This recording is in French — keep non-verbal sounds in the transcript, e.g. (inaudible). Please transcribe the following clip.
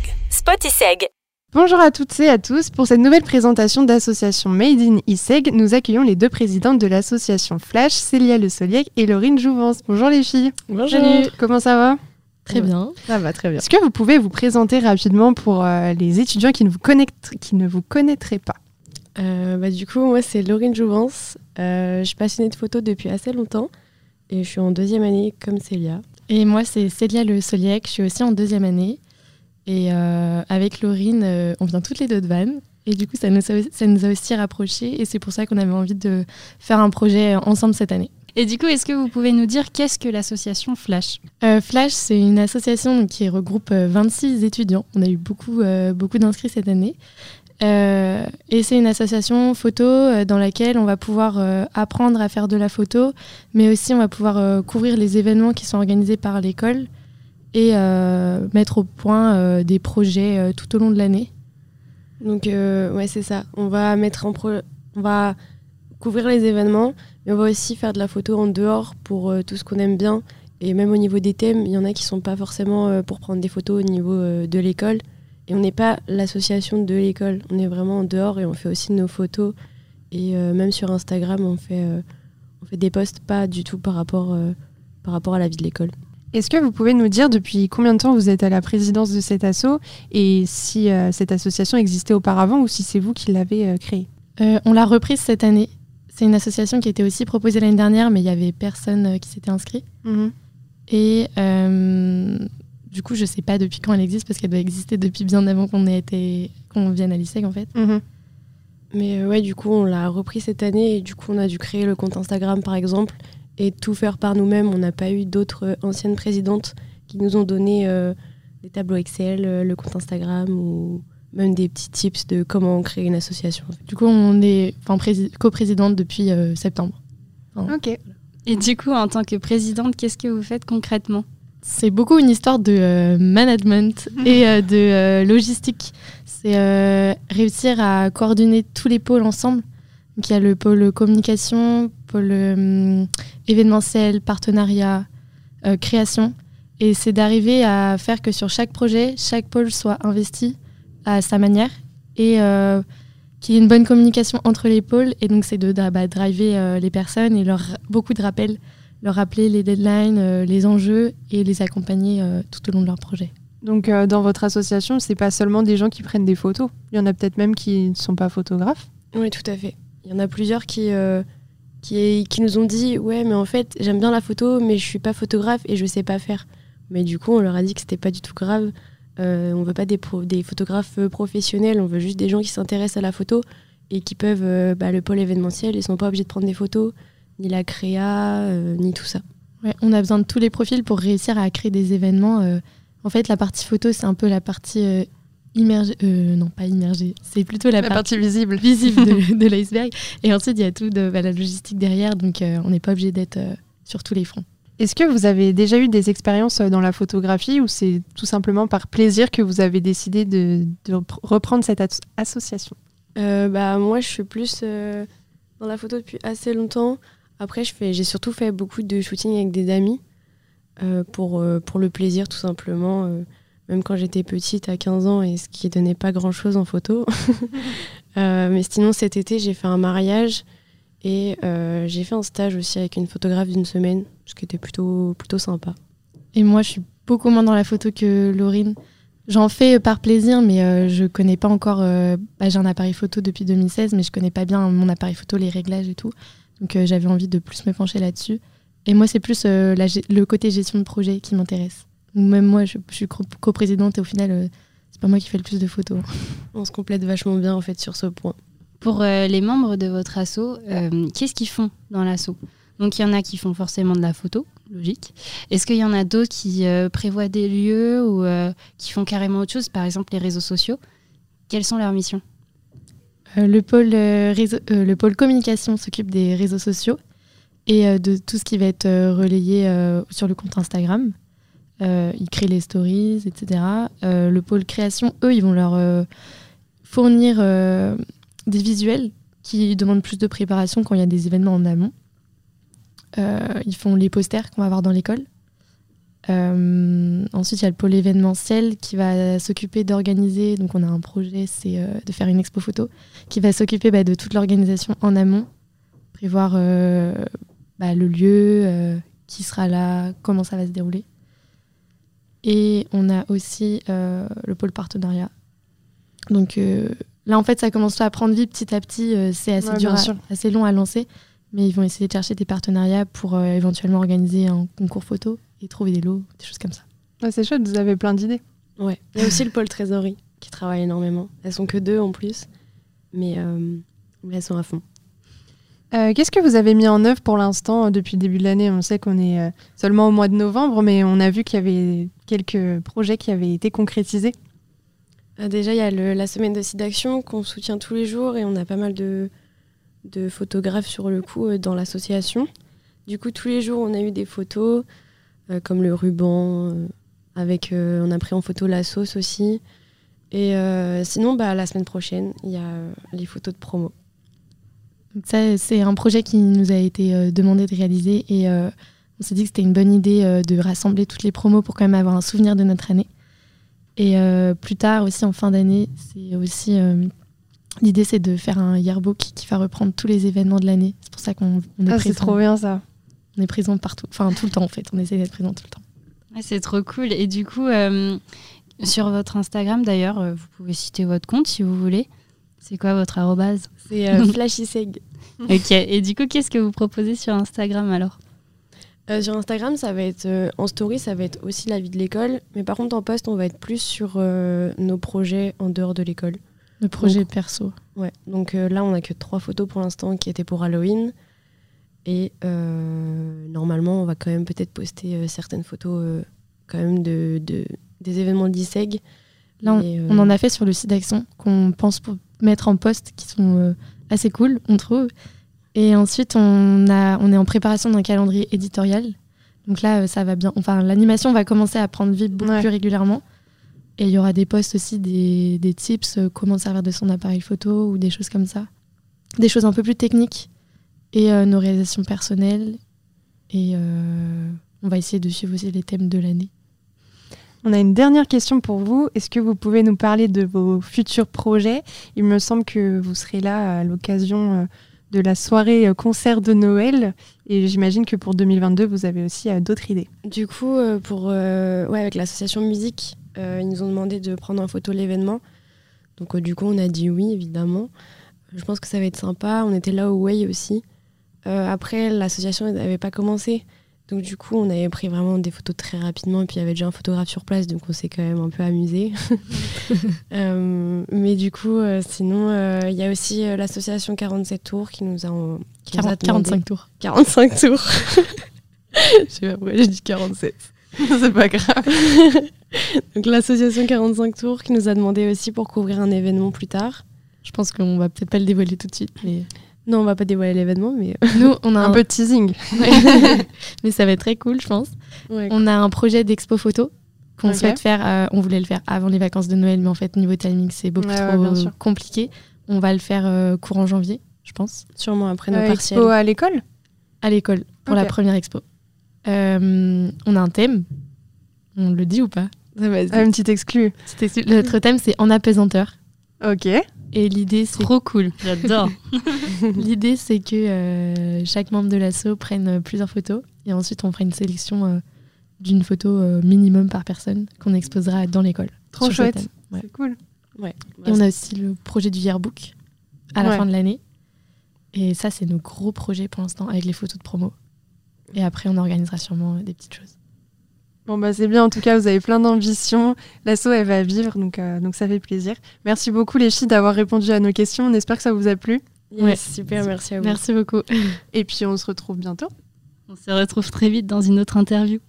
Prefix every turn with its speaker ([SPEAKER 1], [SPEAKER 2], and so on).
[SPEAKER 1] Spotiseg. Spotiseg.
[SPEAKER 2] Bonjour à toutes et à tous. Pour cette nouvelle présentation d'association Made in ISEG, nous accueillons les deux présidentes de l'association Flash, Célia Le Soliec et Laurine Jouvence. Bonjour les filles.
[SPEAKER 3] Bonjour.
[SPEAKER 2] Comment ça va?
[SPEAKER 3] Très bien.
[SPEAKER 2] Ça va très bien. Est-ce que vous pouvez vous présenter rapidement pour euh, les étudiants qui ne vous, qui ne vous connaîtraient pas?
[SPEAKER 3] Euh, bah, du coup, moi, c'est Laurine Jouvence. Euh, je suis passionnée de photos depuis assez longtemps et je suis en deuxième année comme Célia.
[SPEAKER 4] Et moi, c'est Célia Le Soliec, je suis aussi en deuxième année. Et euh, avec Laurine, euh, on vient toutes les deux de Vannes. Et du coup, ça nous, a, ça nous a aussi rapprochés. Et c'est pour ça qu'on avait envie de faire un projet ensemble cette année.
[SPEAKER 5] Et du coup, est-ce que vous pouvez nous dire qu'est-ce que l'association Flash?
[SPEAKER 4] Euh, Flash, c'est une association qui regroupe euh, 26 étudiants. On a eu beaucoup, euh, beaucoup d'inscrits cette année. Euh, et c'est une association photo euh, dans laquelle on va pouvoir euh, apprendre à faire de la photo, mais aussi on va pouvoir euh, couvrir les événements qui sont organisés par l'école et euh, mettre au point euh, des projets euh, tout au long de l'année.
[SPEAKER 3] Donc, ouais, c'est ça. On va mettre en pro- on va couvrir les événements, mais on va aussi faire de la photo en dehors pour tout ce qu'on aime bien. Et même au niveau des thèmes, il y en a qui sont pas forcément pour prendre des photos au niveau de l'école. Et on n'est pas l'association de l'école. On est vraiment en dehors et on fait aussi nos photos. Et même sur Instagram, on fait, on fait des posts pas du tout par rapport, par rapport à la vie de l'école.
[SPEAKER 2] Est-ce que vous pouvez nous dire depuis combien de temps vous êtes à la présidence de cet asso et si euh, cette association existait auparavant ou si c'est vous qui l'avez euh, créée?
[SPEAKER 4] Euh, on l'a reprise cette année. C'est une association qui était aussi proposée l'année dernière, mais il y avait personne euh, qui s'était inscrit. Et euh, du coup, je sais pas depuis quand elle existe parce qu'elle doit exister depuis bien avant qu'on ait été qu'on vienne à l'ISEG en fait.
[SPEAKER 2] Mhm.
[SPEAKER 3] Mais euh, ouais, du coup, on l'a repris cette année et du coup, on a dû créer le compte Instagram par exemple et tout faire par nous-mêmes. On n'a pas eu d'autres euh, anciennes présidentes qui nous ont donné euh, des tableaux Excel, euh, le compte Instagram ou même des petits tips de comment créer une association. en fait.
[SPEAKER 4] Du coup, on est coprésidente depuis euh, septembre.
[SPEAKER 2] Ok.
[SPEAKER 5] Et du coup, en tant que présidente, qu'est-ce que vous faites concrètement?
[SPEAKER 4] C'est beaucoup une histoire de euh, management (laughs) et euh, de euh, logistique. C'est euh, réussir à coordonner tous les pôles ensemble. Donc il y a le pôle communication, pôle euh, événementiel, partenariat, euh, création. Et c'est d'arriver à faire que sur chaque projet, chaque pôle soit investi à sa manière et euh, qu'il y ait une bonne communication entre les pôles. Et donc c'est de bah, driver euh, les personnes et leur beaucoup de rappels leur rappeler les deadlines, euh, les enjeux et les accompagner euh, tout au long de leur projet.
[SPEAKER 2] Donc euh, dans votre association, c'est pas seulement des gens qui prennent des photos. Il y en a peut-être même qui ne sont pas photographes.
[SPEAKER 3] Oui, tout à fait. Il y en a plusieurs qui, euh, qui, nous ont dit Ouais, mais en fait, j'aime bien la photo, mais je suis pas photographe et je sais pas faire. Mais du coup, on leur a dit que c'était pas du tout grave. Euh, on veut pas des, pro- photographes euh, professionnels, on veut juste des gens qui s'intéressent à la photo et qui peuvent, euh, bah, le pôle événementiel, ils sont pas obligés de prendre des photos, ni la créa, euh, ni tout ça.
[SPEAKER 4] Ouais, on a besoin de tous les profils pour réussir à créer des événements. en fait, la partie photo, c'est un peu la partie immergée. euh, non, pas immergée. C'est plutôt la, partie
[SPEAKER 2] visible.
[SPEAKER 4] visible de, (laughs) de l'iceberg. Et ensuite, il y a tout de bah, la logistique derrière. Donc, euh, on n'est pas obligé d'être euh, sur tous les fronts.
[SPEAKER 2] Est-ce que vous avez déjà eu des expériences dans la photographie ou c'est tout simplement par plaisir que vous avez décidé de, de repr- reprendre cette as- association?
[SPEAKER 3] Euh, bah, moi, je suis plus euh, dans la photo depuis assez longtemps. Après, je fais, j'ai surtout fait beaucoup de shooting avec des amis euh, pour, euh, pour le plaisir, tout simplement. Même quand j'étais petite, à 15 ans, et ce qui donnait pas grand-chose en photo. (laughs) Euh, mais sinon, cet été, j'ai fait un mariage et euh, j'ai fait un stage aussi avec une photographe d'une semaine, ce qui était plutôt, plutôt sympa.
[SPEAKER 4] Et moi, je suis beaucoup moins dans la photo que Laurine. J'en fais par plaisir, mais euh, je connais pas encore. euh, bah, J'ai un appareil photo depuis 2016, mais je connais pas bien mon appareil photo, les réglages et tout. Donc j'avais envie de plus me pencher là-dessus. Et moi, c'est plus le côté gestion de projet qui m'intéresse. Même moi, je, je suis co- coprésidente et au final, euh, c'est pas moi qui fais le plus de photos. (laughs)
[SPEAKER 3] On se complète vachement bien, en fait, sur ce point.
[SPEAKER 5] Pour euh, les membres de votre asso, euh, qu'est-ce qu'ils font dans l'asso? Donc il y en a qui font forcément de la photo, logique. Est-ce qu'il y en a d'autres qui euh, prévoient des lieux ou euh, qui font carrément autre chose, par exemple les réseaux sociaux Quelles sont leurs missions?
[SPEAKER 4] Euh, le, pôle, euh, réseau- euh, le pôle communication s'occupe des réseaux sociaux et euh, de tout ce qui va être euh, relayé euh, sur le compte Instagram. Euh, ils créent les stories, etc. Euh, le pôle création, eux, ils vont leur euh, fournir des visuels qui demandent plus de préparation quand il y a des événements en amont. Ils font les posters qu'on va avoir dans l'école. Ensuite, il y a le pôle événementiel qui va s'occuper d'organiser. Donc, on a un projet, c'est de faire une expo photo qui va s'occuper bah, de toute l'organisation en amont, prévoir bah, le lieu, qui sera là, comment ça va se dérouler. Et on a aussi le pôle partenariat. Donc là, en fait, ça commence à prendre vie petit à petit. c'est assez dur, assez long à lancer, mais ils vont essayer de chercher des partenariats pour éventuellement organiser un concours photo et trouver des lots, des choses comme ça.
[SPEAKER 2] c'est chouette, vous avez plein d'idées.
[SPEAKER 3] Ouais. Il y a aussi le pôle trésorerie qui travaille énormément. Elles sont que deux en plus, mais, euh, elles sont à fond.
[SPEAKER 2] Euh, qu'est-ce que vous avez mis en œuvre pour l'instant euh, depuis le début de l'année? On sait qu'on est seulement au mois de novembre, mais on a vu qu'il y avait quelques projets qui avaient été concrétisés.
[SPEAKER 3] déjà, il y a la semaine de site d'action qu'on soutient tous les jours et on a pas mal de, photographes sur le coup dans l'association. Du coup, tous les jours, on a eu des photos, euh, comme le ruban. Euh, avec, euh, on a pris en photo la sauce aussi. Et sinon, bah, la semaine prochaine, il y a les photos de promo.
[SPEAKER 4] Ça, c'est un projet qui nous a été demandé de réaliser et on s'est dit que c'était une bonne idée de rassembler toutes les promos pour quand même avoir un souvenir de notre année. Et plus tard aussi en fin d'année, c'est aussi l'idée c'est de faire un yearbook qui va reprendre tous les événements de l'année. C'est pour ça qu'on est
[SPEAKER 2] ah, C'est trop bien ça.
[SPEAKER 4] On est présent partout, enfin tout le temps en fait. On essaie d'être présent tout le temps.
[SPEAKER 5] c'est trop cool. Et du coup, euh, sur votre Instagram d'ailleurs, euh, vous pouvez citer votre compte si vous voulez. C'est quoi votre arrobase
[SPEAKER 3] C'est euh, (laughs) FlashySeg.
[SPEAKER 5] ok. Et du coup, qu'est-ce que vous proposez sur Instagram alors
[SPEAKER 3] Sur Instagram, ça va être en story, ça va être aussi la vie de l'école. Mais par contre, en post, on va être plus sur nos projets en dehors de l'école.
[SPEAKER 4] Le projet perso.
[SPEAKER 3] Ouais. Donc là, on n'a que trois photos pour l'instant qui étaient pour Halloween. Et euh, normalement, on va quand même peut-être poster euh, certaines photos euh, quand même de, des événements d'ISEG.
[SPEAKER 4] Là, on, en a fait sur le site d'action qu'on pense pour mettre en poste qui sont assez cool, on trouve. Et ensuite, on, a, on est en préparation d'un calendrier éditorial. Donc là, ça va bien. Enfin, l'animation va commencer à prendre vie beaucoup plus régulièrement. Et il y aura des posts aussi, des, des tips, comment servir de son appareil photo ou des choses comme ça. Des choses un peu plus techniques et euh, nos réalisations personnelles. Et euh, on va essayer de suivre aussi les thèmes de l'année.
[SPEAKER 2] On a une dernière question pour vous. Est-ce que vous pouvez nous parler de vos futurs projets? Il me semble que vous serez là à l'occasion euh, de la soirée concert de Noël. Et j'imagine que pour 2022, vous avez aussi d'autres idées.
[SPEAKER 3] Du coup, pour, avec l'association musique, ils nous ont demandé de prendre en photo l'événement. Donc du coup, on a dit oui, évidemment. Je pense que ça va être sympa. On était là au Way aussi. Euh, après, l'association n'avait pas commencé. Donc du coup, on avait pris vraiment des photos très rapidement. Et puis il y avait déjà un photographe sur place, donc on s'est quand même un peu amusé. (laughs) Euh, mais du coup, euh, sinon, il y a aussi l'association 47 tours qui nous a,
[SPEAKER 4] qui 45 tours.
[SPEAKER 3] 45 tours. (laughs)
[SPEAKER 2] Je sais pas pourquoi j'ai dit 47. C'est pas grave. (laughs)
[SPEAKER 3] donc l'association 45 tours qui nous a demandé aussi pour couvrir un événement plus tard.
[SPEAKER 4] Je pense qu'on va peut-être pas le dévoiler tout de suite, mais
[SPEAKER 3] non, on va pas dévoiler l'événement, mais euh,
[SPEAKER 4] nous, on a (laughs)
[SPEAKER 2] un, peu de teasing. (laughs)
[SPEAKER 4] mais ça va être très cool, je pense. on a un projet d'expo photo qu'on souhaite faire. Euh, on voulait le faire avant les vacances de Noël, mais en fait, niveau timing, c'est beaucoup trop compliqué. On va le faire euh, courant janvier, je pense.
[SPEAKER 3] Sûrement après nos partiels.
[SPEAKER 2] Expo à l'école?
[SPEAKER 4] À l'école, pour la première expo. on a un thème. On le dit ou pas?
[SPEAKER 2] Ah, Une petite exclue.
[SPEAKER 4] Notre thème, c'est en apesanteur.
[SPEAKER 2] Ok.
[SPEAKER 4] Et l'idée, c'est.
[SPEAKER 5] Trop cool, j'adore. (laughs)
[SPEAKER 4] l'idée, c'est que euh, chaque membre de l'asso prenne euh, plusieurs photos et ensuite on fera une sélection euh, d'une photo minimum par personne qu'on exposera dans l'école.
[SPEAKER 2] Trop chouette. C'est cool.
[SPEAKER 4] Ouais. Et on a aussi le projet du yearbook à la fin de l'année. Et ça, c'est nos gros projets pour l'instant avec les photos de promo. Et après, on organisera sûrement des petites choses.
[SPEAKER 2] Bon, bah, c'est bien, en tout cas, vous avez plein d'ambition. L'asso, elle va vivre, donc, euh, donc ça fait plaisir. Merci beaucoup, les filles, d'avoir répondu à nos questions. On espère que ça vous a plu.
[SPEAKER 3] ouais, super, merci à vous.
[SPEAKER 4] Merci beaucoup.
[SPEAKER 2] Et puis, on se retrouve bientôt.
[SPEAKER 5] On se retrouve très vite dans une autre interview.